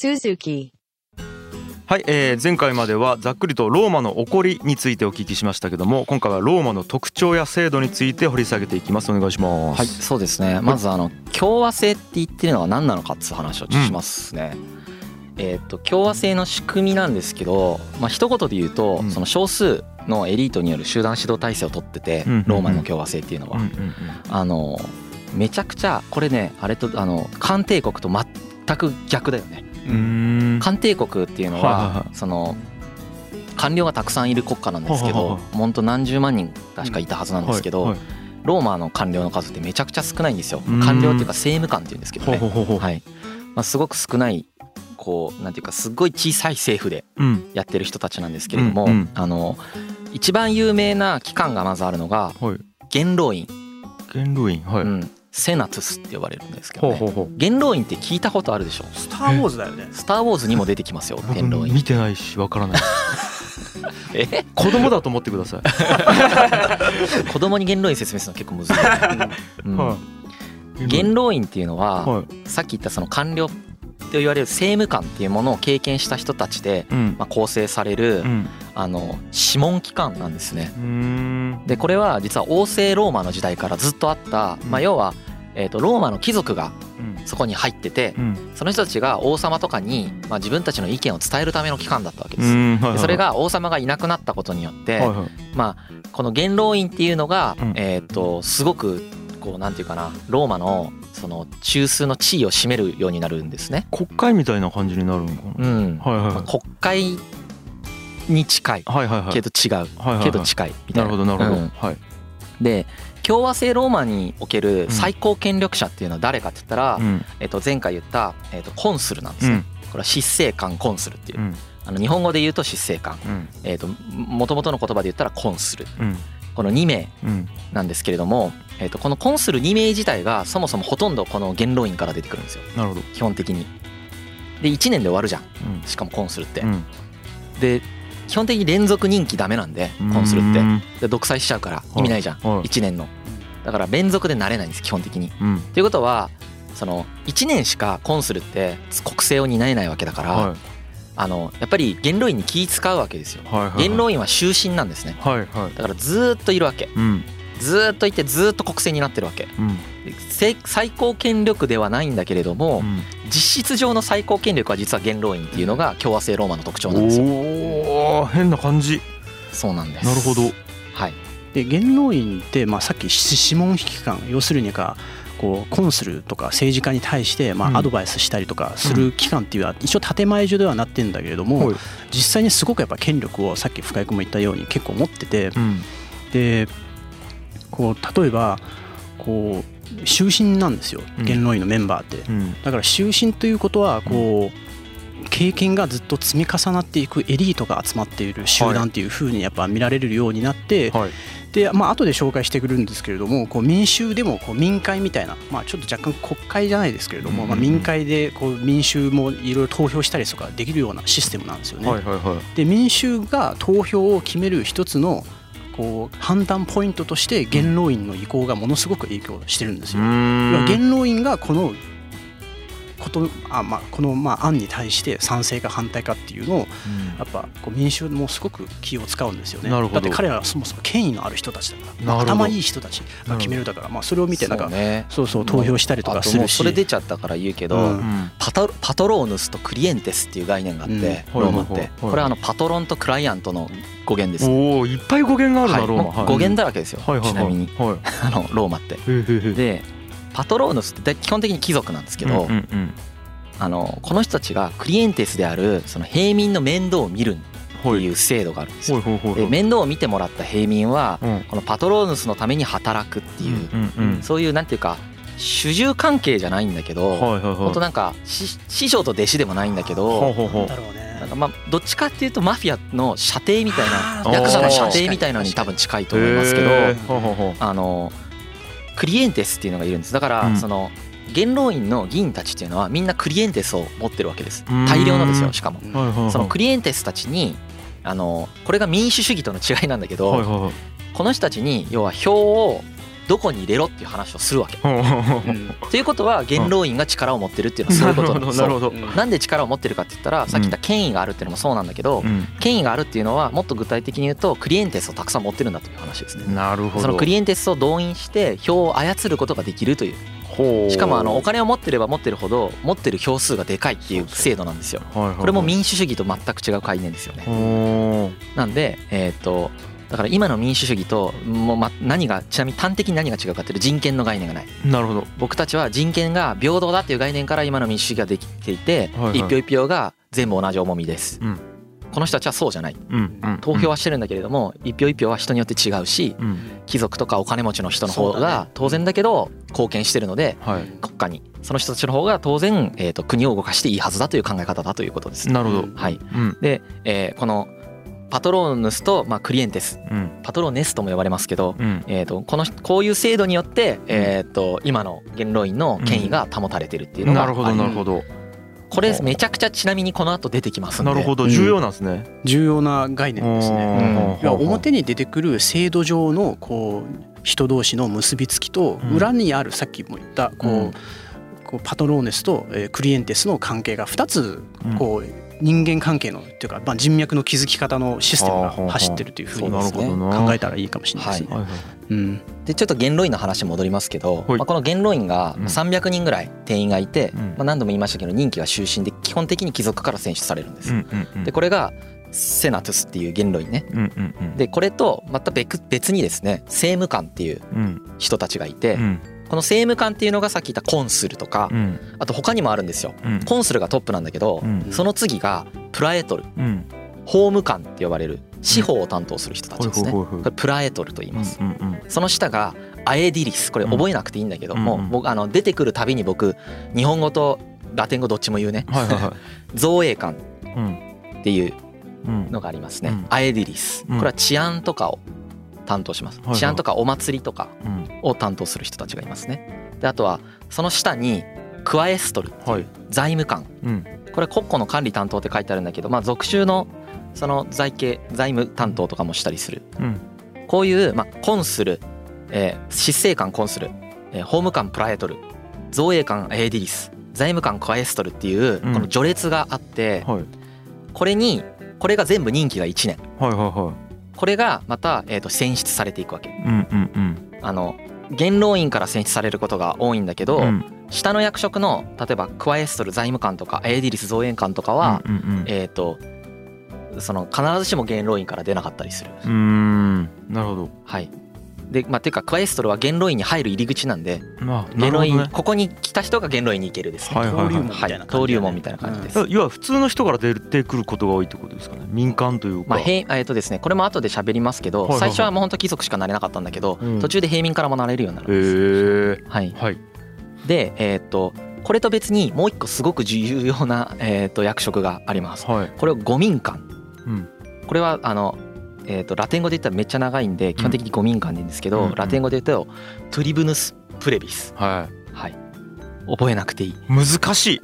Suzuki. はい、えー前回まではざっくりとローマの起こりについてお聞きしましたけども今回はローマの特徴や制度について掘り下げていきますお願いしますはい、そうですね。まずあの共和制って言ってるのは何なのかっていう話をしますね。えーっと共和制の仕組みなんですけど、まあ一言で言うと、うんその少数のエリートによる集団指導体制を取ってて、うんうんうんローマの共和制っていうのは、うんうんうんあのめちゃくちゃこれねあれとあの漢帝国と全く逆だよね。漢帝国っていうのはその官僚がたくさんいる国家なんですけど本当何十万人確かいたはずなんですけど、はいローマの官僚の数ってめちゃくちゃ少ないんですよ。うん。官僚っていうか政務官っていうんですけどね。はい。まあ、すごく少ないこうなんていうかすっごい小さい政府でうん。やってる人たちなんですけれども、あの一番有名な機関がまずあるのがはい。元老院、元老院はい、うん、セナトゥスって呼ばれるんですけど、ね、ほうほうほう。元老院って聞いたことあるでしょスター・ウォーズだよね。スター・ウォーズにも出てきますよ元老院。見てないしわからない。え？子供だと思ってください、子供に元老院説明するの結構むずい、うん。はい。元老院っていうのは、はい。さっき言ったその官僚と言われる政務官っていうものを経験した人たちで、うん。まあ、構成される、うん。あの諮問機関なんですね。でこれは実は王政ローマの時代からずっとあった、まあ、要は、えー、とローマの貴族がうん。そこに入っててうん。その人たちが王様とかに、まあ、自分たちの意見を伝えるための機関だったわけうです。でそれが王様がいなくなったことによって、まあこの元老院っていうのが、うん。えっ、とすごくこうなんていうかなローマのその中枢の地位を占めるようになるんですね。国会みたいな感じになるのかな、うん。はいはいまあ国会に近い。はいはいはい。けど違う。はいはいはい。けど近いみたいな。なるほどなるほど、うん。はい。で共和制ローマにおける最高権力者っていうのは誰かって言ったら、うん。えっと前回言った、えっとコンスルなんですね。うん。これは執政官コンスルっていう。う。ん。あの日本語で言うと執政官。うん。えっと元々の言葉で言ったらコンスル。うん。この2名うん。なんですけれども、えっとこのコンスル2名自体がそもそもほとんどこの元老院から出てくるんですよ。なるほど。基本的に。で1年で終わるじゃん。うん。しかもコンスルって。うん。で基本的に連続任期ダメなんでコンスルって。うんで独裁しちゃうから意味ないじゃん。はい。1年の。だから連続でなれないんです基本的に。うん。ということはその1年しかコンスルって国政を担えないわけだから、はい。あのやっぱり元老院に気使うわけですよ。はいはい元老院は終身なんですね。はいはい。だからずーっといるわけ。うんずーっといてずーっと国政になってるわけ。うん。最高権力ではないんだけれども、うん。実質上の最高権力は実は元老院っていうのが共和制ローマの特徴なんですよ。おお変な感じ。そうなんです。なるほど。はい。で元老院って、まあ、さっき諮問機関要するにかこうコンスルとか政治家に対してまうん。あアドバイスしたりとかする機関っていうのは一応建前上ではなってんだけれどもはい。実際にすごくやっぱ権力をさっき深井君も言ったように結構持っててうん。でこう例えばこう終身なんですよ。うん。元老院のメンバーって。うん。だから終身ということはこう経験がずっと積み重なっていくエリートが集まっている集団っていうふうにやっぱ見られるようになってはい。でまあ後で紹介してくるんですけれどもこう民衆でもこう民会みたいなまあちょっと若干国会じゃないですけれどもまあ民会でこう民衆もいろいろ投票したりとかできるようなシステムなんですよね。で民衆が投票を決める一つのこう判断ポイントとして元老院の意向がものすごく影響してるんですよ。元老院がこのことあ、まあ、このまあ案に対して賛成か反対かっていうのをやっぱこう民衆もすごく気を使うんですよね。なるほど。だって彼らはそもそも権威のある人たちだから、なるほど。頭いい人たちが決めるだから、まあ、それを見てなんかそうね。そうそう投票したりとかするし。それ出ちゃったから言うけど、パトパトローヌスとクリエンテスっていう概念があって、うんローマって、これはあのパトロンとクライアントの語源です。おおいっぱい語源があるな、はい。ローマ。語源だらけですよ、はいはいはいちなみに。はい あのローマって。でパトローヌスって基本的に貴族なんですけど、うんうんあのこの人たちがクリエンテスであるその平民の面倒を見るってはいいう制度があるんですよ。で面倒を見てもらった平民はうん。このパトローヌスのために働くっていう、うんうんそういうなんていうか主従関係じゃないんだけど、はいはいはい。本当なんか師師匠と弟子でもないんだけど、なんかまあどっちかっていう。とマフィアの射程みたいなヤクザの射程みたいなのに多分近いと思いますけどあのクリエンテスっていうのがいるんです。だから、うん。その元老院の議員たちっていうのはみんなクリエンテスを持ってるわけです。うん。大量のですよしかも。そのクリエンテスたちにあのこれが民主主義との違いなんだけど、この人たちに要は票をどこに入れろっていう話をするわけ。ということは元老院が力を持ってるっていうのはそういうことなんですなるほどう。ん。なんで力を持ってるかって言ったらさっき言った権威があるっていうのもそうなんだけどうん。権威があるっていうのはもっと具体的に言うとクリエンテスをたくさん持ってるんだという話ですね。なるほど。そのクリエンテスを動員して票を操ることができるというしかもあのお金を持ってれば持ってるほど持ってる票数がでかいっていう制度なんですよ。これも民主主義と全く違う概念ですよね。ほなんでえっとだから今の民主主義ともうま何がちなみに端的に何が違うかっていうと人権の概念がない。うなるほど。僕たちは人権が平等だっていう概念から今の民主主義ができていてはいはい。一票一票が全部同じ重みです。うん。この人たちはそうじゃない。うんうん投票はしてるんだけれども一票一票は人によって違うしうん。貴族とかお金持ちの人の方が当然だけど貢献してるのではい。国家に。その人たちの方が当然えーと国を動かしていいはずだという考え方だということです。なるほど。はい、うん。で、えーこのパトローヌスと、まあ、クリエンテス。うん。パトローネスとも呼ばれますけど、うん。えー、とこのこういう制度によって、えー、と今の元老院の権威が保たれてるっていうのがなるほどあなるほど。これめちゃくちゃちなみにこの後出てきますんで。なるほど。うん。重要なんですね。重要な概念ですね。うん。表に出てくる制度上のこう人同士の結びつきとうん。裏にあるさっきも言ったこう,、パトローネスとえークリエンテスの関係が2つうん。こう人間関係のっていうかまあ人脈の築き方のシステムが走ってるというふうに考えたらいいかもしれないですね。はいはいうんでちょっと元老院の話戻りますけど、はい。まあ、この元老院がうん。300人ぐらい定員がいて、うん。まあ、何度も言いましたけど任期が終身で基本的に貴族から選出されるんです。うんうんうんでこれがセナトゥスっていう元老院ね。うんうんうん。でこれとまた別別にですね政務官っていううん。人たちがいて、うんこの政務官っていうのがさっき言ったコンスルとか、うん。あと他にもあるんですよ。うん。コンスルがトップなんだけど、うん。その次がプラエトル。うん。法務官って呼ばれる司法を担当する人たちですね。これプラエトルと言います。うんうんその下がアエディリス。これ覚えなくていいんだけども、僕あの出てくるたびに僕日本語とラテン語どっちも言うね。はいはいはい。造営官うんっていううん。のがありますね、うん。アエディリス。うん。これは治安とかを担当します、はいはい。治安とかお祭りとかうん。を担当する人たちがいますね。であとはその下にクワエストルはい。財務官。うん。これ国庫の管理担当って書いてあるんだけどまあ属州のその財形財務担当とかもしたりする。うん。こういう、まあ、コンスル、えー執政官コンスル、えー法務官プラエトル造営官エーディリス財務官クワエストルっていうこうん。の序列があって、はい。これにこれが全部任期が1年。はいはいはこれがまた、えー、と選出されていくわけ。いうんうんうん。あの元老院から選出されることが多いんだけど、うん。下の役職の例えばクワエストル財務官とかエーディリス造営官とかは、うんうんえっ、とその必ずしも元老院から出なかったりする。うんうん。なるほど。はいでまあ、ていうかクワエストルは元老院に入る入り口なんでまあな元老院、ここに来た人が元老院に行けるですね。はいはいはい。登竜門みたいな感じ登竜門みたいな感じです。い。わゆる普通の人から出てくることが多いってことですかね民間というか。まあ、へいえっとですねこれも後で喋りますけど、はいはいはい。最初はもう本当貴族しかなれなかったんだけど、うん途中で平民からもなれるようになるんです。へえはい、はい。でえっとこれと別にもう一個すごく重要な、えっと役職があります。はい。これを御民官うん。これはあの、えっとラテン語で言ったらめっちゃ長いんで基本的に御民官でいいんですけど、うんうん。ラテン語で言うとトゥリブヌス・プレビス、ははい、覚えなくていい。い難しい。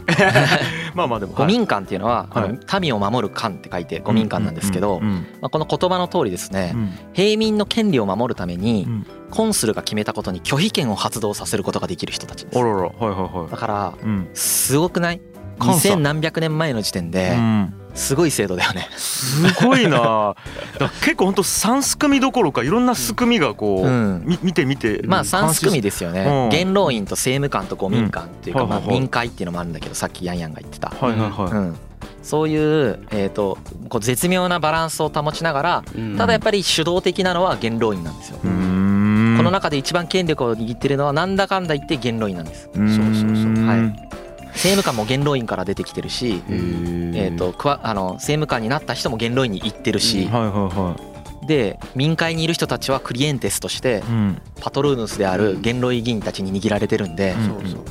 まあまあでも御民官っていうのは、はい。民を守る官って書いて御民官なんですけど、うんうんまあ、この言葉の通りですね、うん。平民の権利を守るために、うん。コンスルが決めたことに拒否権を発動させることができる人たちです。あららはいはいはだからいうん。すごくない？監査2000何百年前の時点でうんすごい制度だよね。すごいな。結構本当三すくみどころかいろんなすくみがこう、うん。み見て見てまあ3すくみですよね。うん。元老院と政務官と御民官っていうかまあ民会っていうのもあるんだけどさっきヤンヤンが言ってた。はいはいはい、うん。そういうえーとこう絶妙なバランスを保ちながらうん。ただやっぱり主導的なのは元老院なんですよ。この中で一番権力を握ってるのはなんだかんだ言って元老院なんです。そうそうそう。はい。へ政務官も元老院から出てきてるしー。えー、とくわあの政務官になった人も元老院に行ってるし、はいはいはで民会にいる人たちはクリエンテスとしていうん。パトルーヌスである元老院議員たちに握られてるんで、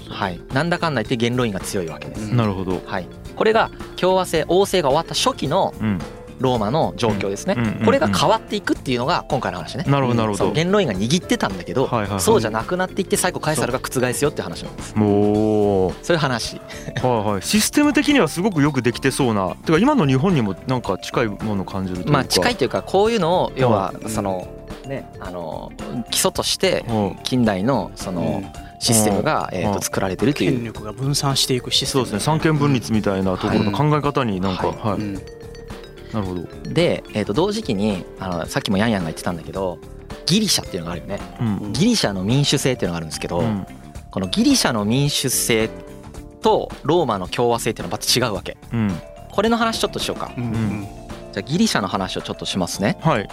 はい、なんだかんだ言って元老院が強いわけです。うんなるほど。はい、これが共和制王政が終わった初期のうんローマの状況ですね、うんうんうんこれが変わっていくっていうのが今回の話ね。なるほどなるほど。元老院が握ってたんだけど、はいはいはい。そうじゃなくなっていって最後カエサルが覆すよって話なんですおー。そういう話。はいはい。システム的にはすごくよくできてそうな。てか今の日本にもなんか近いものを感じるというか。まあ近いというかこういうのを要はうんそのねあの基礎としてうん近代のそのシステムがえーと作られてるという。権力が分散していくシステム。そうですね。三権分立みたいなところの考え方になんかはい。はい、うんなるほど、で、えー、と同時期にあのさっきもヤンヤンが言ってたんだけどギリシャっていうのがあるよね。うん。ギリシャの民主制っていうのがあるんですけど、うん。このギリシャの民主制とローマの共和制っていうのはまた違うわけ。うん。これの話ちょっとしようか。うんうん。じゃあギリシャの話をちょっとしますね。はい。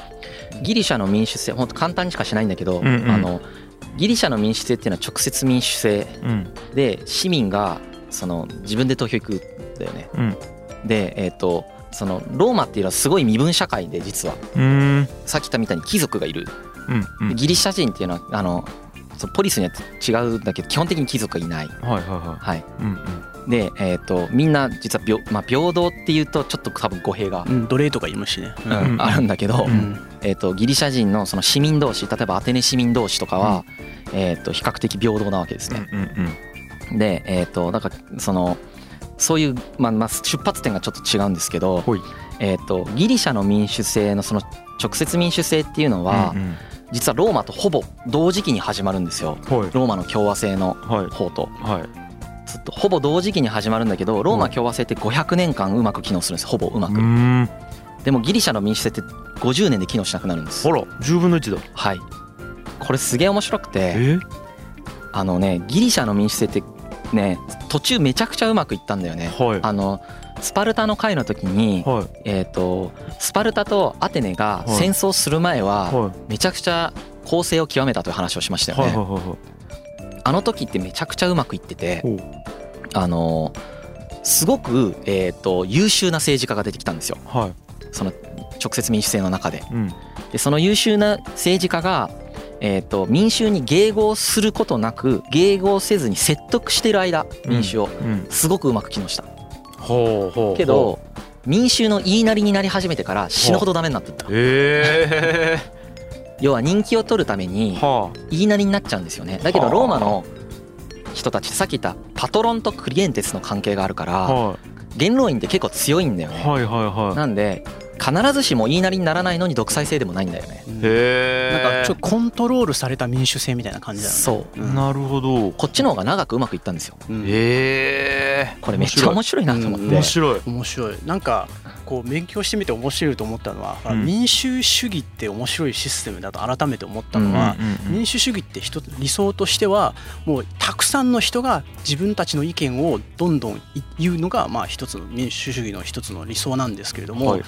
ギリシャの民主制ほんと簡単にしかしないんだけど、うんうん。あのギリシャの民主制っていうのは直接民主制。うん。で市民がその自分で投票行くんだよね。うん。でえっ、とそのローマっていうのはすごい身分社会で実は。うーん。さっき言ったみたいに貴族がいる。うんうん。ギリシャ人っていうのはあのそのポリスによって違うんだけど基本的に貴族がいない。はいはいははい。いうんうん。でえっ、とみんな実は平,、まあ、平等っていうとちょっと多分語弊が、うん奴隷とか言いますしね。うんうんあるんだけど、うん。えー、とギリシャ人のその市民同士例えばアテネ市民同士とかは、えー、と比較的平等なわけですね。うんうんで、えー、とだからそのそういう、まあまあ、出発点がちょっと違うんですけど、えー、とギリシャの民主制のその直接民主制っていうのは、うん実はローマとほぼ同時期に始まるんですよ。ローマの共和制のはい。方と。はい。ずっとほぼ同時期に始まるんだけどローマ共和制って500年間うまく機能するんですほぼうまうくでもギリシャの民主制って50年で機能しなくなるんです。あら10分の1だ。はい。これすげえ面白くてえ？あのねギリシャの民主制ってね途中めちゃくちゃうまくいったんだよね。はい。あのスパルタの会の時にはい。えーとスパルタとアテネがはい。戦争する前ははい。めちゃくちゃ攻勢を極めたという話をしましたよね。あの時ってめちゃくちゃうまくいっててあのすごくえーと優秀な政治家が出てきたんですよ。はい。その直接民主制の中で。うん。でその優秀な政治家がえー、と民衆に迎合することなく迎合せずに説得してる間民衆をうん。すごくうまく機能した。ほうほうけど民衆の言いなりになり始めてから死ぬほどダメになってったえ要は人気を取るために言いなりになっちゃうんですよね。だけどはあ。ローマの人たちさっき言ったパトロンとクリエンテスの関係があるから元老院って結構強いんだよね。なんで必ずしも言いなりにならないのに独裁制でもないんだよね。いへえなんかちょっとコントロールされた民主制みたいな感じだよね。そう。うん。なるほど。こっちの方が長くうまくいったんですよ。うん。へえこれめっちゃ面白い。なと思っうんて面白い。面白い。なんかこう勉強してみて面白いと思ったのは、うん。民主主義って面白いシステムだと改めて思ったのは、うんうんうん。民主主義って一つ理想としてはもうたくさんの人が自分たちの意見をどんどんい言うのがまあ一つの民主主義の一つの理想なんですけれども、はい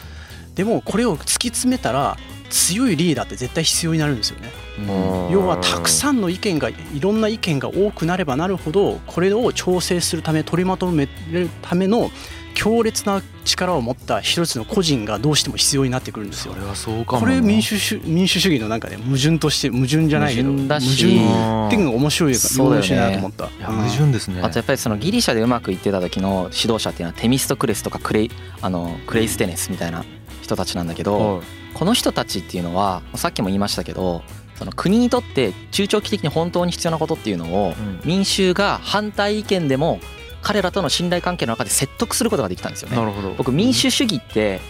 でもこれを突き詰めたら強いリーダーって絶対必要になるんですよね。うん。要はたくさんの意見がいろんな意見が多くなればなるほどこれを調整するため取りまとめるための強烈な力を持った一つの個人がどうしても必要になってくるんですよ。そ。れはそうかもこれ民主主民主主義のなんかね矛盾として矛盾じゃないけど矛盾だし。矛盾っていうのが面白いそうだよね面白いなと思った。矛盾ですね。あとやっぱりそのギリシャでうまくいってた時の指導者っていうのはテミストクレスとかクレイあのクレイステネスみたいな人たちなんだけど、はい。この人たちっていうのはさっきも言いましたけどその国にとって中長期的に本当に必要なことっていうのをうん。民衆が反対意見でも彼らとの信頼関係の中で説得することができたんですよね。なるほど。僕民主主義って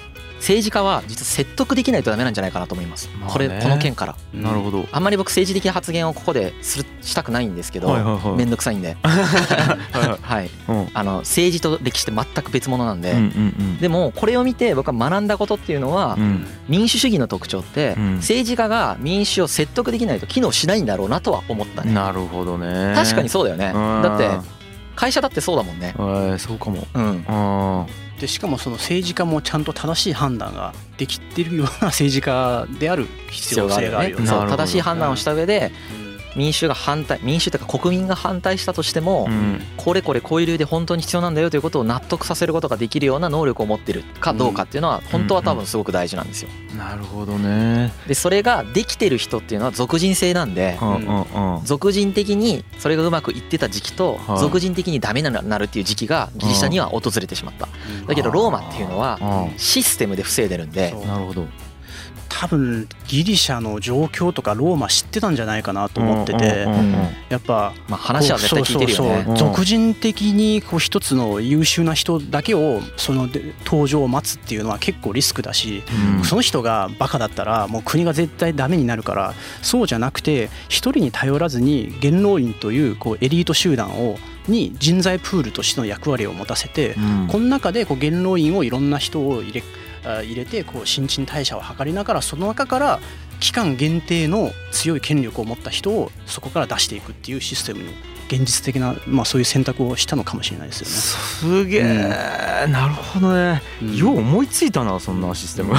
政治家は実は説得できないとダメなんじゃないかなと思います。まあね。これこの件から。なるほど。あんまり僕政治的な発言をここでするしたくないんですけど、はいはいはい。めんどくさいんで、はい あの政治と歴史って全く別物なんで、うんうんでもこれを見て僕は学んだことっていうのは、うん。民主主義の特徴って、うん。政治家が民主を説得できないと機能しないんだろうなとは思ったね。なるほどね。確かにそうだよね。うん。だって会社だってそうだもんね。えーそうかも。うん。あでしかもその政治家もちゃんと正しい判断ができてるような政治家である必必要要があるよね性があるよ。ね。正しい判断をした上でうん民主が反対民主というか国民が反対したとしても、うん。これこれこういう理由で本当に必要なんだよということを納得させることができるような能力を持ってるかどうかっていうのは本当は多分すごく大事なんですよ。なるほどね。でそれができてる人っていうのは俗人性なんでうんうんうん俗人的にそれがうまくいってた時期とはい。俗人的にダメになるっていう時期がギリシャには訪れてしまった。だけどローマっていうのはうんシステムで防いでるんでなるほど多分ギリシャの状況とかローマ知ってたんじゃないかなと思っててやっぱまあ話は絶対聞いてるよね。俗人的にこう一つの優秀な人だけをそので登場を待つっていうのは結構リスクだしうん。その人がバカだったらもう国が絶対ダメになるからそうじゃなくて一人に頼らずに元老院というこうエリート集団をに人材プールとしての役割を持たせてうん。この中でこう元老院をいろんな人を入れあ入れてこう新陳代謝を図りながらその中から期間限定の強い権力を持った人をそこから出していくっていうシステムに現実的な、まあ、そういう選択をしたのかもしれないですよねすげえ、なるほどね、ね。よう思いついたなそんなシステム、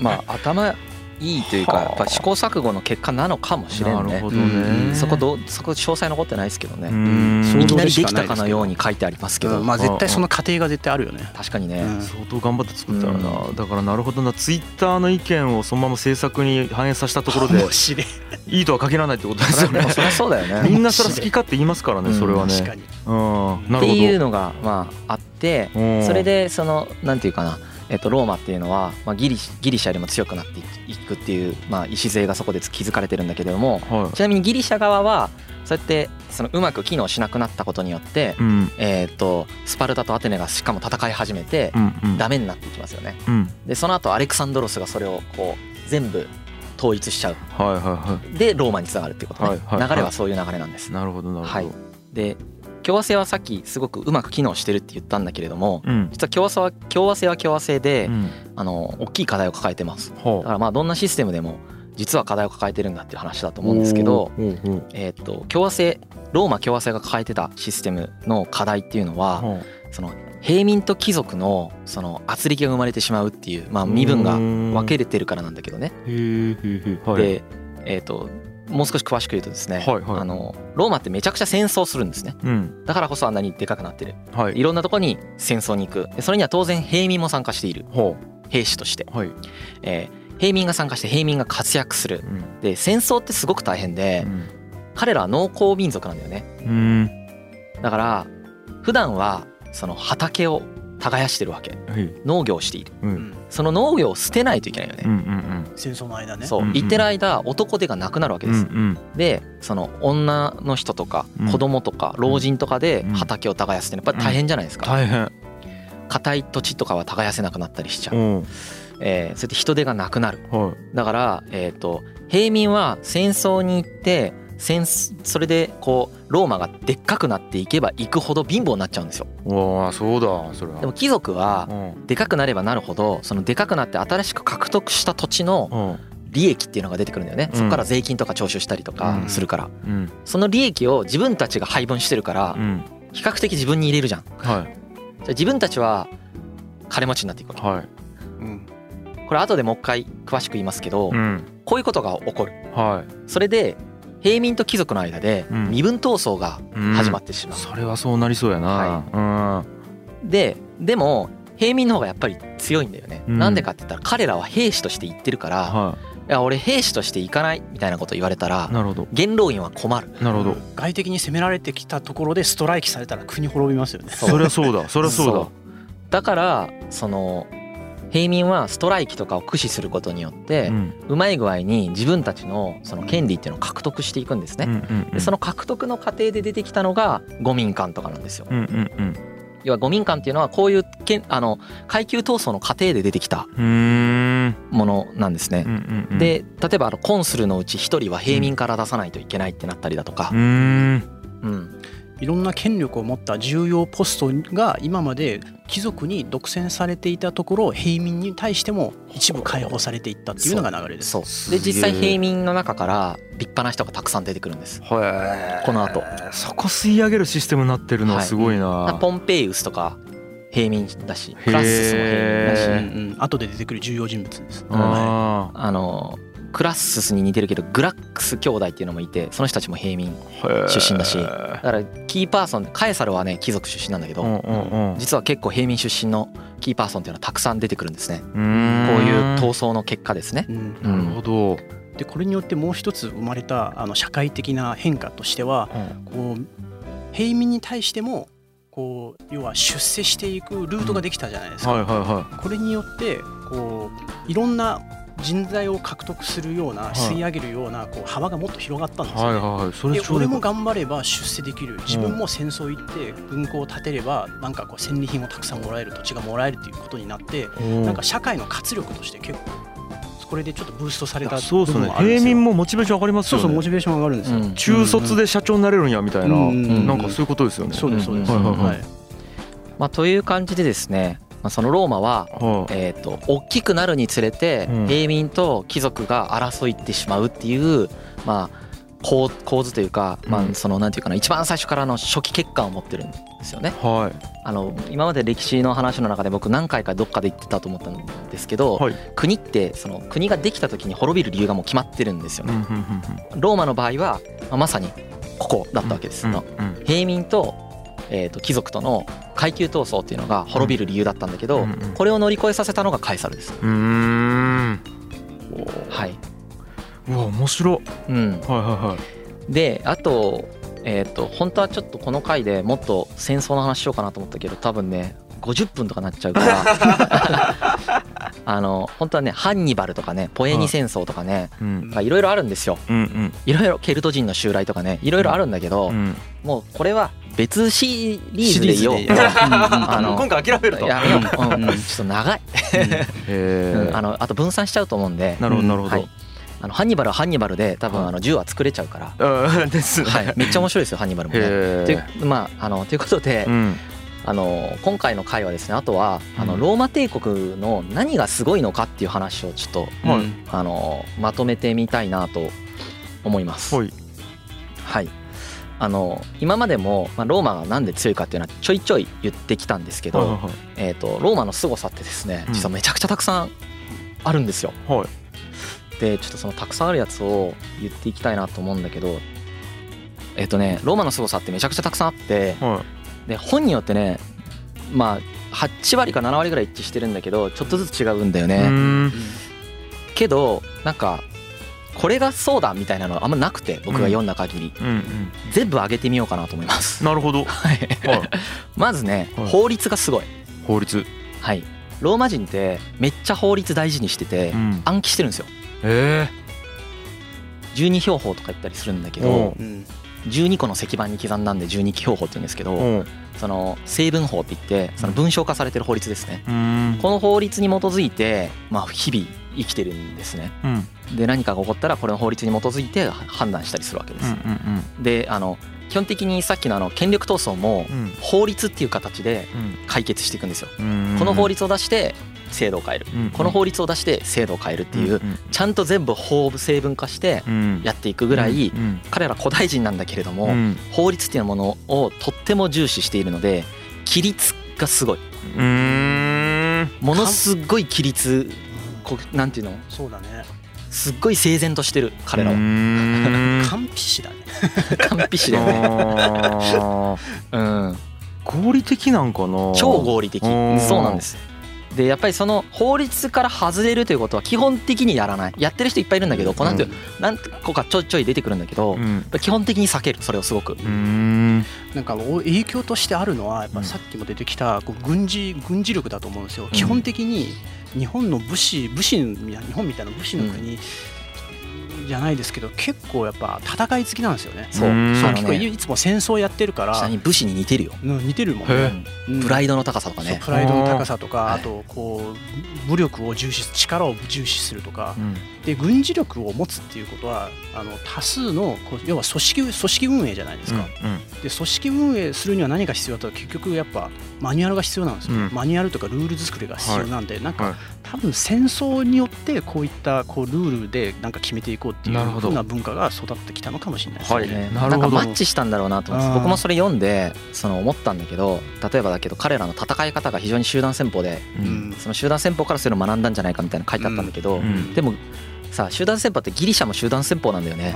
まあ頭いいというかはあ。やっぱ試行錯誤の結果なのかもしれんるほどうん。ねそこどうそこ詳細残ってないですけどうね。ういきなりできたかのように書いてありますけど。うん。まあ絶対その過程が絶対あるよね。確かにね。うん。相当頑張って作ったら。な、だからなるほどな。ツイッターの意見をそのまま制作に反映させたところでい。いいとは限らないってことですよね。そりゃそうだよね。みんなそれは好き勝手言いますからねうん。それはね。確かに。うん。なるほど。っていうのがまああってうん。それでそのなんていうかなえっとローマっていうのはまあギリシギリシャよりも強くなっていくっていうまあ礎がそこで築かれてるんだけれどもはい。ちなみにギリシャ側はそうやってそのうまく機能しなくなったことによってうん。えっとスパルタとアテネがしかも戦い始めてうんうん。ダメになっていきますよね。うん。でその後アレクサンドロスがそれをこう全部統一しちゃう。はいはいはでローマにつながるっていうことね、はいはいはい。流れはそういう流れなんです。い。なるほどなるほど、はい。で共和制はさっきすごくうまく機能してるって言ったんだけれどもうん。実は共和制は共和制は共和制で、うん。あの大きい課題を抱えてます。だはからまあどんなシステムでも実は課題を抱えてるんだっていう話だと思うんですけど、えーっと共和制ローマ共和制が抱えてたシステムの課題っていうのははその平民と貴族のその圧力が生まれてしまう。っていうまあ身分が分けれてるからなんだけどね。でえーっともう少し詳しく言うとですね、はいはい。あのローマってめちゃくちゃ戦争するんですね。うん。だからこそあんなにでかくなってる。はい。いろんなとこに戦争に行く。でそれには当然平民も参加している。は兵士として、あはい。えー平民が参加して平民が活躍する。うん。で戦争ってすごく大変でうん。彼らは農耕民族なんだよね。うん。だから普段はその畑を耕してるわけ。はい。農業をしている。ううんんその農業を捨てないといけないようんうねん。戦争の間ね。そう。うんうん言ってる間男手がなくなるわけうんです。うんでその女の人とかうん。子供とか老人とかでうん。畑を耕すってやっぱり大変じゃないですか。大変。硬い土地とかは耕せなくなったりしちゃう、うん。えー、それで人手がなくなる。はい。だから、えー、と平民は戦争に行ってそれでこうローマがでっかくなっていけばいくほど貧乏になっちゃうんですよ。わあそうだそれは。でも貴族はうん。でかくなればなるほどそのでかくなって新しく獲得した土地のうん。利益っていうのが出てくるんだよね。うん。そこから税金とか徴収したりとかうん。するから。うん。その利益を自分たちが配分してるからうん。比較的自分に入れるじゃん。じゃはいあ自分たちは金持ちになっていくわけ。はい。うん。これ後でもう一回詳しく言いますけどうん。こういうことが起こる。はい。それで平民と貴族の間でうん。身分闘争がうん始まってしまう、それはそうなりそうやな。ででも平民の方がやっぱり強いんだよね、うん。なんでかって言ったら彼らは兵士として行ってるから、うんはい。や俺兵士として行かないみたいなこと言われたらいなるほど。元老院は困る。なるほど。外敵に攻められてきたところでストライキされたら国滅びますよね。そりゃそうだ。そりゃそうだ。だからその平民はストライキとかを駆使することによってうまい具合に自分たちのその権利っていうのを獲得していくんですね。でその獲得の過程で出てきたのが五民間とかなんですよ。要は五民間っていうのはこういうけんあの階級闘争の過程で出てきたものなんですね。で例えばあのコンスルのうち1人は平民から出さないといけないってなったりだとか。うん、いろんな権力を持った重要ポストが今まで貴族に独占されていたところ平民に対しても一部解放されていったっていうのが流れです。で実際平民の中から立派な人がたくさん出てくるんです。この後。そこ吸い上げるシステムになってるのはすごいな。ポンペイウスとか平民だしクラッススも平民だうんしうん、後で出てくる重要人物です。ああのクラッススに似てるけどグラックス兄弟っていうのもいてその人たちも平民ー。出身だしへだからキーパーソンカエサルはね貴族出身なんだけど、ーうんうんうん。実は結構平民出身のキーパーソンっていうのはたくさん出てくるんですね。こういう闘争の結果ですね。うん。なるほど。でこれによってもう一つ生まれたあの社会的な変化としてはこう平民に対してもこう要は出世していくルートができたじゃないですか。はいはいはこれによってこういろんな人材を獲得するようない。吸い上げるようなこう幅がもっと広がったんですよね。はいはいはい。それで俺も頑張れば出世できる。自分も戦争行って軍港を建てればなんかこう戦利品をたくさんもらえる土地がもらえるっていうことになってたうん。なんか社会の活力として結構これでちょっとブーストされた部そうですね平民もモチベーション上がりますそうよね。そうモチベーション上がるんですよ、うん。中卒で社長になれるんやみたいな、うん。なんかそういうことですよね。そうですそうです、はいはいはい。はい。まあ、という感じでですね、まあ、そのローマははえー、と大きくなるにつれてうん平民と貴族が争いってしまうっていう、まあ、構構図というか、まうんあ、そのなんていうかな一番最初からの初期欠陥を持ってるんですよね。いはあの今まで歴史の話の中で僕何回かどっかで言ってたと思ったんですけど、はい国ってその国ができた時に滅びる理由がもう決まってるんですよい。うんね。うんうんローマの場合は、まあ、まさにここだったわけです。うんうん平民と,、えー、と貴族との階級闘争っていうのが滅びる理由だったんだけど、これを乗り越えさせたのがカエサルです。うーん。はい、うわ面白い。うん、はいはいはい。であと,、えー、と本当はちょっとこの回でもっと戦争の話しようかなと思ったけど多分ね50分とかなっちゃうから あの本当はねハンニバルとかねポエニ戦争とかねうん。いろいろあるんですよ。いろいろケルト人の襲来とかねいろいろあるんだけど、うん。もうこれは別シリーズでいよ。うあの今回諦めると。やめよう、うんうん。ちょっと長い。あのあと分散しちゃうと思うんで。なるほどなるほど。はい。あのハンニバルはハンニバルで多分あの銃は作れちゃうから、めっちゃ面白いですよハンニバルもね。へでえ。まああのということで、うんあの今回の回はですねあとはあのうんローマ帝国の何がすごいのかっていう話をちょっとはいうんあのまとめてみたいなと思います。はい。はい。あの今までも、まあ、ローマがなんで強いかっていうのはちょいちょい言ってきたんですけど、はいはいえー、とローマの凄さってですねうん実はめちゃくちゃたくさんあるんですよ。はい。はい。でちょっとそのたくさんあるやつを言っていきたいなと思うんだけどえっ、とねローマの凄さってめちゃくちゃたくさんあってはい。で本によってねまあ8割か7割ぐらい一致してるんだけどちょっとずつ違うんだようね。ーんけどなんかこれがそうだみたいなのはあんまなくて僕が読んだ限り、うんうん。全部上げてみようかなと思います。なるほど。はいはい。まずねはい法律がすごい。法律。はい。ローマ人ってめっちゃ法律大事にしててうん。暗記してるんですよ。え十二標法とか言ったりするんだけおどううん12個の石板に刻んだんで十二標法って言うんですけえ。どうん。その成文法って言ってその文章化されてる法律ですね。うーん。この法律に基づいてまあ日々生きてるんですね。うん。で何かが起こったらこれの法律に基づいて判断したりするわけでうんす。うんであの基本的にさっきのあの権力闘争もうん。法律っていう形でうん。解決していくんですよ。うん。この法律を出して制度を変える。うんこの法律を出して制度を変えるっていううんちゃんと全部法成文化してうん。やっていくぐらいうん彼ら古代人なんだけれどもうん。法律っていうものをとっても重視しているので規律がすごい。うん。ものすごい規律こうなんていうの？そうだね。すっごい整然としてる彼らは。は 完璧師だね。完璧だよね。うん。合理的なんかな？超合理的。うん。そうなんですでやっぱりその法律から外れるということは基本的にやらない。やってる人いっぱいいるんだけどこうなんていう何個かちょいちょい出てくるんだけどうん。基本的に避けるそれをすごく。うーん。なんかお影響としてあるのはやっぱさっきも出てきたこう軍事軍事力だと思うんですよ、基本的に日本の武士武士日本みたいな武士の国じゃないですけど結構やっぱ戦い好きなんですよね。そう。結構いつも戦争やってるから下に武士に似てるよ。うん似てるもんへねえ。うん。プライドの高さとかね。プライドの高さとかはいあとこう武力を重視力を重視するとかうんで軍事力を持つっていうことはあの多数のこう要は組織組織運営じゃないですか、で組織運営するには何が必要だと結局やっぱマニュアルが必要なんですよ、うん。マニュアルとかルール作りが必要なんで、なんか、はい。多分戦争によってこういったこうルールでなんか決めていこうっていうふうな文化が育ってきたのかもしれないですね。はい。ね。ななんかマッチしたんだろうなと思うん。ですあー僕もそれ読んでその思ったんだけど例えばだけど彼らの戦い方が非常に集団戦法でううん。んその集団戦法からそれを学んだんじゃないかみたいなの書いてあったんだけど、うん。でもさ集団戦法ってギリシャも集団戦法なんだよね。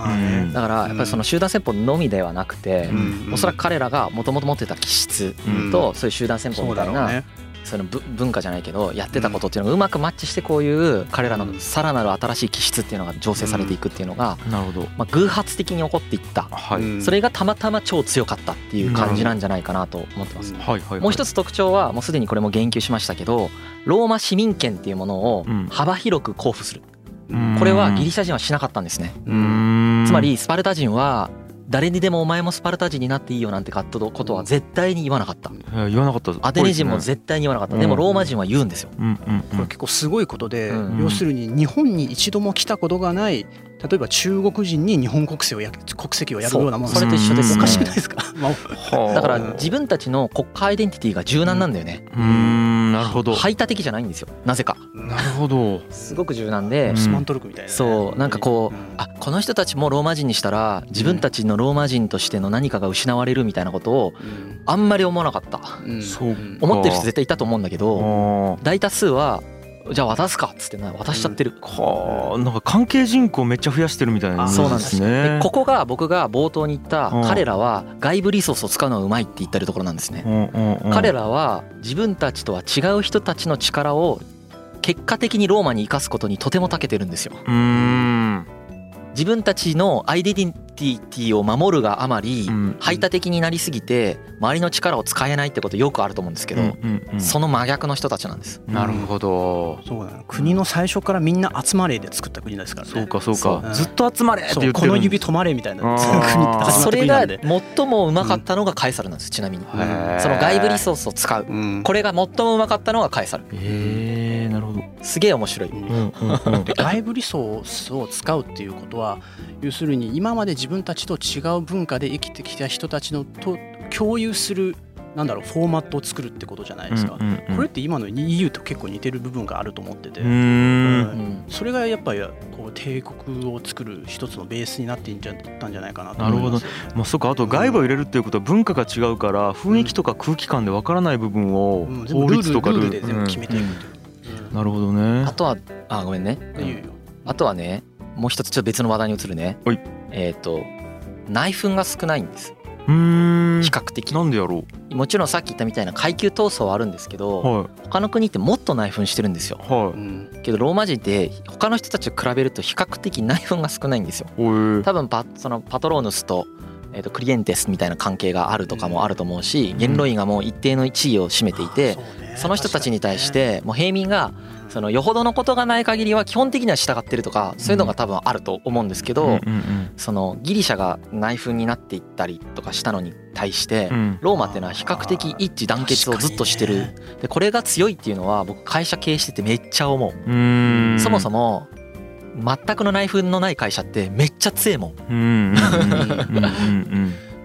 だからやっぱりその集団戦法のみではなくて、うん。おそらく彼らがもともと持ってた気質うん。とそういう集団戦法みたいな。そのぶ文化じゃないけどやってたことっていうのがうまくマッチしてこういう彼らのさらなる新しい気質っていうのが醸成されていくっていうのが、なるほど。まあ、偶発的に起こっていった。はい。うんそれがたまたま超強かったっていう感じなんじゃないかなと思ってます。うん。はいはいもう一つ特徴はもうすでにこれも言及しましたけどローマ市民権っていうものをうん。幅広く交付する、うんこれはギリシャ人はしなかったんですね。つまりスパルタ人は誰にでもお前もスパルタ人になっていいよなんてことは絶対に言わなかった。言わなかった。アテネ人も絶対に言わなかった。うん。でもローマ人は言うんですよ。うんうんこれ結構すごいことで、うん。要するに日本に一度も来たことがない例えば中国人に日本国籍をや国籍をやるようなもん。それと一緒ですおかしくないですか、だから自分たちの国家アイデンティティが柔軟なんだよね。うーん。なるほど。排他的じゃないんですよ。なぜか。なるほど。すごく柔軟でうん。スマントルクみたいなね、そう。なんかこうこの人たちもローマ人にしたら自分たちのローマ人としての何かが失われるみたいなことをうん。あんまり思わなかった。うん。思ってる人絶対いたと思うんだけあどー大多数はじゃあ渡すかっつってな渡しちゃってる。はあなんか関係人口めっちゃ増やしてるみたいなイメージそうなんですねでここが僕が冒頭に言ったうん。彼らは外部リソースを使うのがうまいって言ってるところなんですね。うんうんうん。彼らは自分たちとは違う人たちの力を結果的にローマに生かすことにとても長けてるんですよ。うーん自分たちのアイデンティティを守るがあまりうん排他的になりすぎて周りの力を使えないってことよくあると思うんですけどその真逆の人たちなんです。なるほど。そうだね国の最初からみんな集まれで作った国ですからね。そうかそうそかずっと集まれってそう言ってるこの指止まれみたいな国それが最もうまかったのがカエサルなんですちなみに。その外部リソースを使う。うん。これが最もうまかったのがカエサル。へえなるほど。すげえ面白い。うんうんうん。うんで外部リソースを使うっていうことは要するに今まで自分たちと違う文化で生きてきた人たちのと共有するなんだろうフォーマットを作るってことじゃないですか、うんうんうん。これって今の EU と結構似てる部分があると思ってて、うーん。うん。それがやっぱりこう帝国を作る一つのベースになっていんじゃったんじゃないかなと思います。よまあそうかあと外部を入れるっていうことは文化が違うから雰囲気とか空気感でわからない部分を法ルール。律とかルールで全部決うんめていくっていう。なるほどね。あとはあごめんね。うんあとはねもう一つちょっと別の話題に移るね。はい。えっと内紛が少ないんです。うーん。比較的。なんでやろもちろんさっき言ったみたいな階級闘争はあるんですけうどは他の国ってもっと内紛してるんですよ。い。はうん。けどローマ人って他の人たちと比べると比較的内紛が少ないんですよ。多分パそのパトローヌスと,、えー、とクリエンテスみたいな関係があるとかもあると思うし元老院がもう一定の地位を占めていてその人たちに対してもう平民がそのよほどのことがない限りは基本的には従ってるとかそういうのが多分あると思うんですけど、そのギリシャが内紛になっていったりとかしたのに対して、うん。ローマっていうのは比較的一致団結をずっとしてる、でこれが強いっていうのは僕会社経営しててめっちゃ思う、そもそも全くの内紛のない会社ってめっちゃ強いもん。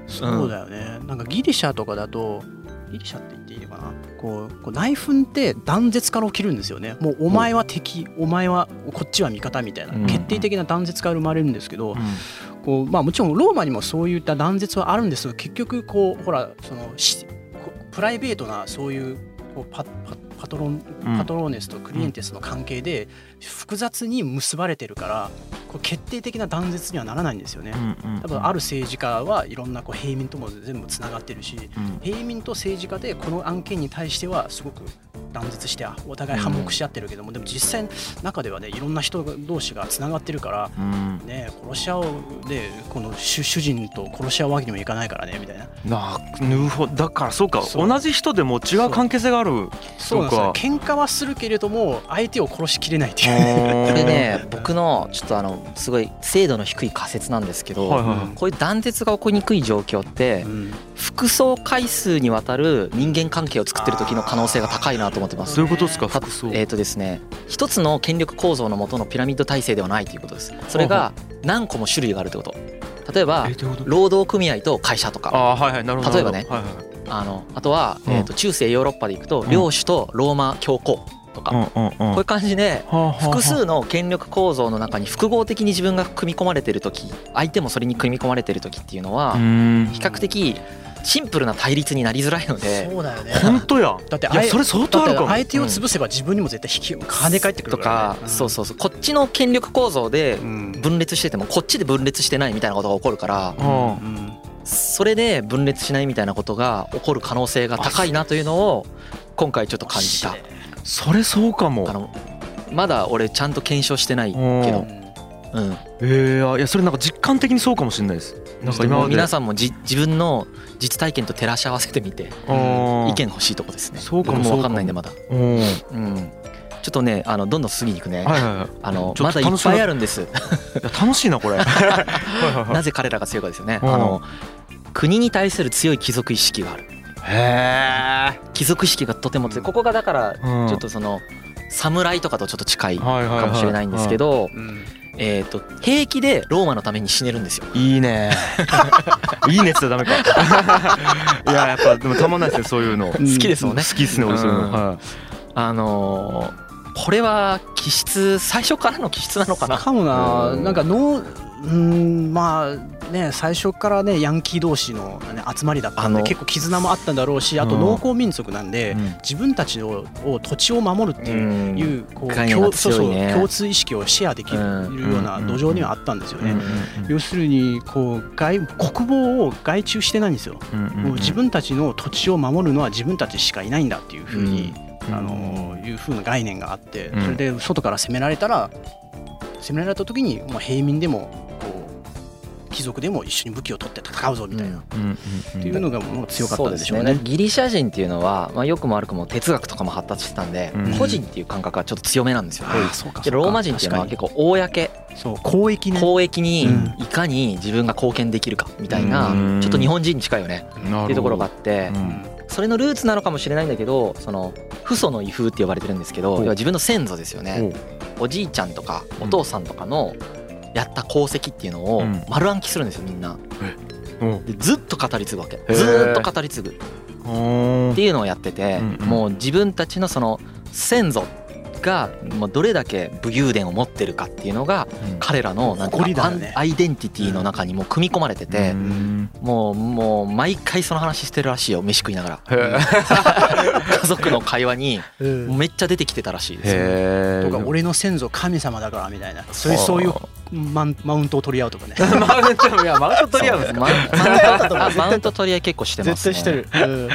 そうだよね。なんかギリシャとかだとギリシャって言っていいのかな？こうこう内紛って断絶から起きるんですよね。もうお前は敵お前はこっちは味方みたいなうん。決定的な断絶から生まれるんですけどこうまあもちろんローマにもそういった断絶はあるんですが結局こうほらそのプライベートなそういうパパパトロンうん。パトローネスとクリエンテスの関係で複雑に結ばれてるからこう決定的な断絶にはならないんですよね。多分ある政治家はいろんなこう平民とも全部つながってるしうん。平民と政治家でこの案件に対してはすごく断絶してあお互い反目し合ってるけども、でも実際中ではねいろんな人同士がつながってるからうん。ね殺し合うでこの主主人と殺し合うわけにもいかないからねみたいな。なるほどだからそうか同じ人でも違う関係性がある。そう。なんですよ。か喧嘩はするけれども相手を殺しきれないっていう。こ これね僕のちょっとあのすごい精度の低い仮説なんですけど、こういう断絶が起こりにくい状況ってうん。複層回数にわたる人間関係を作ってる時の可能性が高いなと思ってます。どういうことですか？えーとですね一つの権力構造の元のピラミッド体制ではないということです。それが何個も種類があるってこと。例えば労働組合と会社とか。あーはいはい。なるほど例えばねはいはいあのあとは、うん。えー、と中世ヨーロッパでいくとん。領主とローマ教皇。とか、うんうんうん。こういう感じで複数の権力構造の中に複合的に自分が組み込まれてる時相手もそれに組み込まれてる時っていうのはうん。比較的シンプルな対立になりづらいので。そうだよね。本当や。だって相いやそれ相当あるかも。相手を潰せば自分にも絶対引き跳ね返ってくるとから、ね、かそうそうそう。こっちの権力構造でうん。分裂しててもこっちで分裂してないみたいなことが起こるからうん。うんそれで分裂しないみたいなことが起こる可能性が高いなというのを今回ちょっと感じたそれそうかも。あのまだ俺ちゃんと検証してないけうどん。うん。えー、あいやそれなんか実感的にそうかもしれないです。なんか今まで。皆さんもじ自分の実体験と照らし合わせてみて意見欲しいとこですね。そうかも分かんないんでまだ。うん。うん。ちょっとねあのどんどん過ぎに行くね、はいはいはい。あのまだいっぱいあるんです。楽しいなこれ。なぜ彼らが強いかですよね、うん。あの国に対する強い貴族意識があるへ貴族意識がとても強い。ここがだからえちょっとその侍とかとちょっと近いかもしれないんですけどうん。えーと平気でローマのために死ねるんですよ。いいね。いいねっつったらダメか。いややっぱでもたまんないですねそういうの。好きですもんね。きっすね俺そういううん。のはあのーこれは気質最初からの気質なのかな？かもな。うん。なんかのうんまあね最初からねヤンキー同士の、ね、集まりだったんで結構絆もあったんだろうしあとうん。農耕民族なんで、うん。自分たちをを土地を守るっていう,、こう共そうそう共通意識をシェアできるような土壌にはあったんですよね。うん。要するにこう外国防を外注してないんですよ。もう自分たちの土地を守るのは自分たちしかいないんだっていうふうに、あのいうふうな概念があってうん。それで外から攻められたら攻められた時にもう平民でも貴族でも一緒に武器を取って戦うぞみたいな、っっていうのがもう強かったんでしょうね。そうです。ギリシャ人っていうのは、まあ、よくも悪くも哲学とかも発達してたんで、うん。個人っていう感覚がちょっと強めなんですよ、ああそうかでローマ人っていうのは結構公構そう公益ね。公益にうん。いかに自分が貢献できるかみたいなうん。ちょっと日本人に近いよね。っていうところがあってうん。それのルーツなのかもしれないんだけどその父祖の遺風って呼ばれてるんですけど要は自分の先祖ですよね。おじいちゃんとかお父さんとかのやった功績っていうのをうん。丸暗記するんですよみんな。う。んでずっと語り継ぐわけ。ー。ずーっと語り継ぐ。っうんていうのをやっててもう自分たちのその先祖がもうどれだけ武勇伝を持ってるかっていうのが彼らのなんていうかアイデンティティの中にもう組み込まれててうん。もうもう毎回その話してるらしいよ飯食いながら。へ 家族の会話にうんめっちゃ出てきてたらしいですよ。えとか俺の先祖神様だからみたいな。そういうそういうマンマウントを取り合うとかね。マウントいやマウント取り合うんですかマウントあマウント取り合い結構してますね。絶対してる、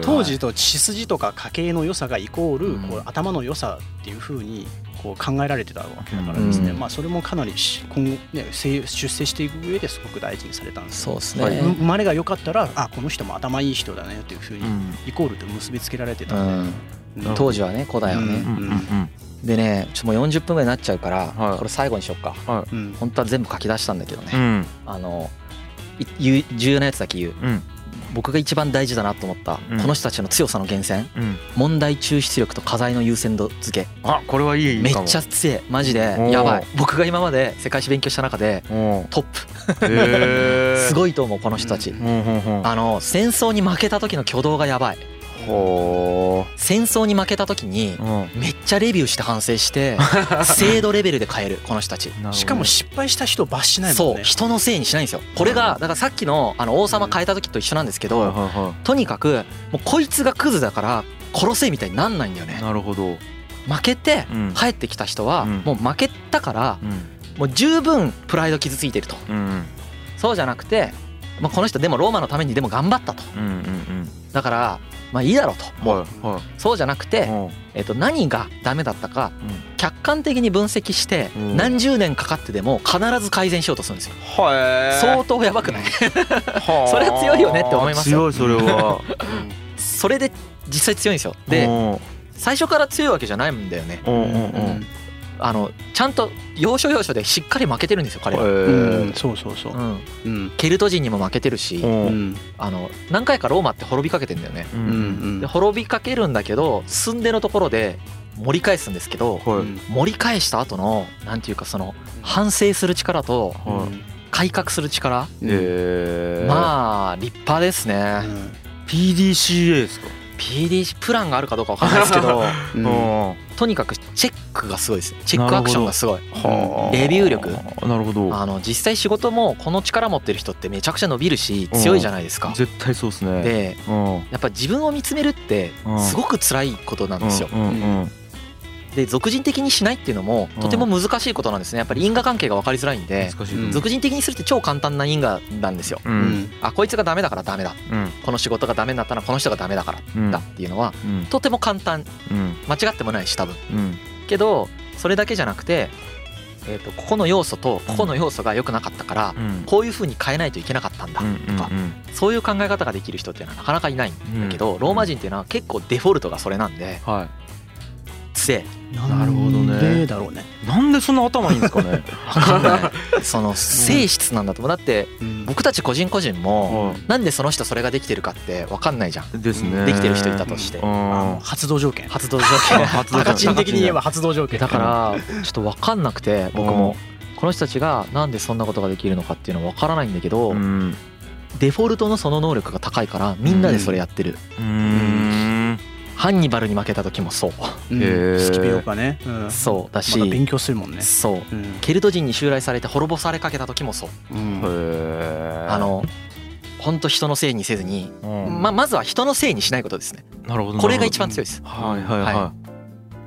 当時と血筋とか家系の良さがイコールうん。こう頭の良さっていうふうにこう考えられてたわけだからですね、うん。まあそれもかなりし今後、ね、生出世していく上ですごく大事にされたんですそうですはい。ね生まれが良かったらあこの人も頭いい人だねっていうふうにうん。イコールと結びつけられてたうん。うん。当時はね古代はね。でねちょっともう40分ぐらいになっちゃうからはい。これ最後にしよっか。うん本当は全部書き出したんだけどね。うん。あの重要なやつだけ言う。うん僕が一番大事だなと思ったうん。この人たちの強さの源泉。うん。問題抽出力と課題の優先度付け。あこれはいいめっちゃ強い。マジで。やばい。僕が今まで世界史勉強した中でおトップ。へ すいごいと思うこの人たち。あの戦争に負けた時の挙動がやばい。ほ戦争に負けた時にめっちゃレビューして反省して 制度レベルで変えるこの人たち。しかも失敗した人を罰しないもんそう。ね人のせいにしないんですよ。これがだからさっきのあの王様変えた時と一緒なんですけどとにかくもうこいつがクズだから殺せみたいになんないんだよね。いなるほど。負けてうん。帰ってきた人はうん。もう負けたからうん。もう十分プライド傷ついてると。うんそうじゃなくてまあこの人でもローマのためにでも頑張ったと。だからまあいいだろうと。うんはいはい。そうじゃなくてうん。えっと何がダメだったか客観的に分析してうん。何十年かかってでも必ず改善しようとするんですよ。は相当やばくない？は それは強いよねって思いますよ。強いそれは。それで実際強いんですよ。でお最初から強いわけじゃないんだよねあのちゃんと要所要所でしっかり負けてるんですよ彼は、うんそうそうそう。うん、うん。ケルト人にも負けてるしうおん。あの何回かローマって滅びかけてんだよね。ううんうん。んで滅びかけるんだけど寸出のところで盛り返すんですけど盛り返した後のなんていうかその反省する力とはい。改革する力。えー。まあ立派ですね。うん。PDCA ですか？PDC プランがあるかどうかわかんないですけど うん。はとにかくチェックがすごいです。チェックアクションがすごい。あ。レビュー力。なるほど。あの実際仕事もこの力持ってる人ってめちゃくちゃ伸びるし強いじゃないですか。絶対そうですね。でうん。やっぱ自分を見つめるってうんすごく辛いことなんですよ。うんで俗人的にしないっていうのもとても難しいことなんですね。やっぱり因果関係が分かりづらいんで俗人的にするって超簡単な因果なんですよ。あこいつがダメだからダメだ。うん。この仕事がダメになったらこの人がダメだからうん。だっていうのはうん。とても簡単。うん。間違ってもないし多分。うん。けどそれだけじゃなくてえーとここの要素とここの要素が良くなかったからうん。こういう風に変えないといけなかったんだうんとかうんそういう考え方ができる人っていうのはなかなかいないんだけどローマ人っていうのは結構デフォルトがそれなんではい強えなるほどねなんでだろうね。なんでそんな頭いいんですかね。分かんない。その性質なんだと思う。だって僕たち個人個人もなんでその人それができてるかって分かんないじゃん。ですね。できてる人いたとして。発動条件。発動条件。発動赤チン的に言えば発動条件。だからちょっと分かんなくて僕も。この人たちがなんでそんなことができるのかっていうのは分からないんだけどうんデフォルトのその能力が高いからみんなでそれやってるうんハンニバルに負けた時もそう。うん。スキピオかね。うん。そうだし。また勉強するもんね。そう。うん。ケルト人に襲来されて滅ぼされかけた時もそう。うん。へえあの本当人のせいにせずにうん。ままずは人のせいにしないことですね。なるほどこれが一番強いです。はいはいは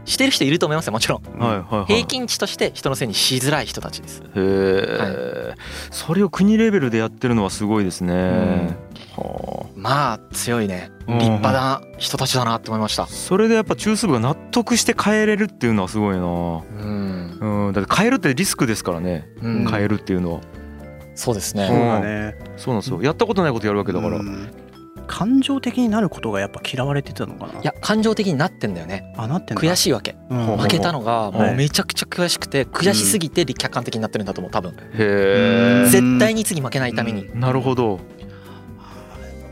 してる人いると思いますよもちろん。いはいはいはい平均値として人のせいにしづらい人たちですへえそれを国レベルでやってるのはすごい。ですねはまあ強いね。うん立派な人たちだなって思いました。あそれでやっぱ中枢部が納得して変えれるっていうのはすごいな。うん。うん。だって変えるってリスクですからね。うん。変えるっていうのは。そうですそうねだね。そうなんですよ。やったことないことやるわけだから。うん。感情的になることがやっぱ嫌われてたのかな？いや感情的になってんだよね。あなってんだ。悔しいわけ。うん。負けたのがもはい。うめちゃくちゃ悔しくて悔しすぎて客観的になってるんだと思う多分。へ絶対に次負けないために。えなるほど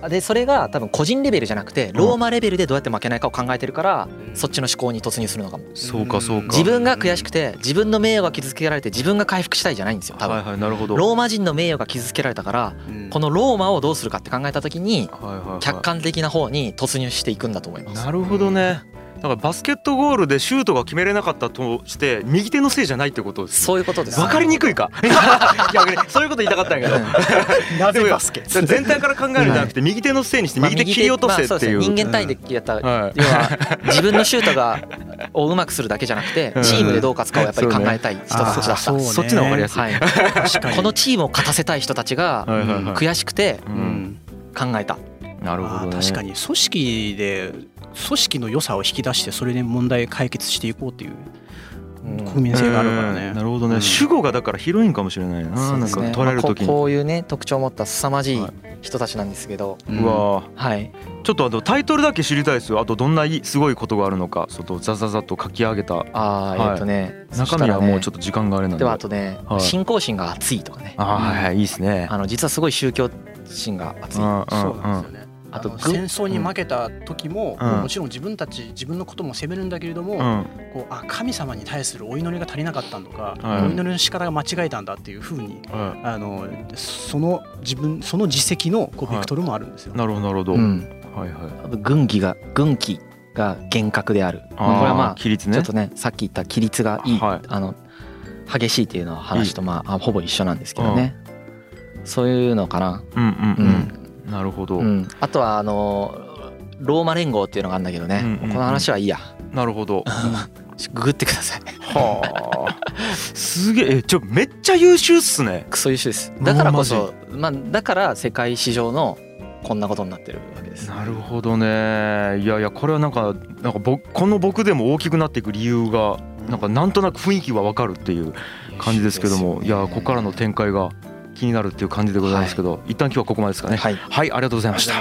でそれが多分個人レベルじゃなくてローマレベルでどうやって負けないかを考えてるからそっちの思考に突入するのかも。そうかそうか。自分が悔しくて自分の名誉が傷つけられて自分が回復したいじゃないんですよ多はい分はいなるほど。ローマ人の名誉が傷つけられたからうん。このローマをどうするかって考えた時にはいはいはい。客観的な方に突入していくんだと思います。なるほどねだからバスケットゴールでシュートが決めれなかったとして右手のせいじゃないってことですそういうことです。わかりにくいか？逆にそういうこと言いたかったんやけど。なでもぜバスケ？全体から考えるんじゃなくて右手のせいにしてまあ右手切り落とせまあっていう,、そうですね。人間対でやった要は自分のシュートがをうまくするだけじゃなくてうん。チームでどう勝つかをやっぱり考えたい人たちだった。そうね。そっちの方が分かりやすい、はいこのチームを勝たせたい人たちが悔しくて考えた。なるほど確かに。組織で組織の良さを引き出してそれで問題解決していこうっていううん。国民性があるからうん。ねなるほどね、うん。主語がだから広いんかもしれないな、そうですね。なんか捉える時に、まあこうこういうね特徴を持った凄まじいはい。人たちなんですけど。うわはい。ちょっとあとタイトルだけ知りたいですよ。あとどんないすごいことがあるのか。ちょっとザザザッと書き上げた。あーえっとね中身はもうちょっっと時間があれなんで。ではあとねはい。信仰心が熱いとかね。あーはいはいいいですね。あの実はすごい宗教心が熱い。うんうん。そうなんですよねあと戦争に負けた時も、うん。もちろん自分たち自分のことも責めるんだけれども、うん。こうあ神様に対するお祈りが足りなかったのか、はい。お祈りの仕方が間違えたんだっていうふうにはあのその自分その実績のこうはい。ベクトルもあるんですよ。いなるほどなるほど、うん。はいはい。あと軍紀が軍紀が厳格である。あーこれはまあ規律ね。ちょっとねさっき言った規律がいい、はい。あの激しいっていうのは話とまああほぼ一緒なんですけどね、そういうのかな、うんうんううんん、なるほど、うん、あとはあのローマ連合っていうのがあるんだけどね、うんうんうん。この話はいいや。なるほど。ググってください。はあ。すげえ。えちょめっちゃ優秀っすね。クソ優秀です。だからこそまあだから世界史上のこんなことになってるわけです。なるほどね。いやいやこれはなんかなんか僕この僕でも大きくなっていく理由がなんかなんとなく雰囲気はわかるっていう感じですけどもいやここからの展開が気になるっていう感じでございますけど、一旦今日はここまでですかね。はい。はいありがとうございました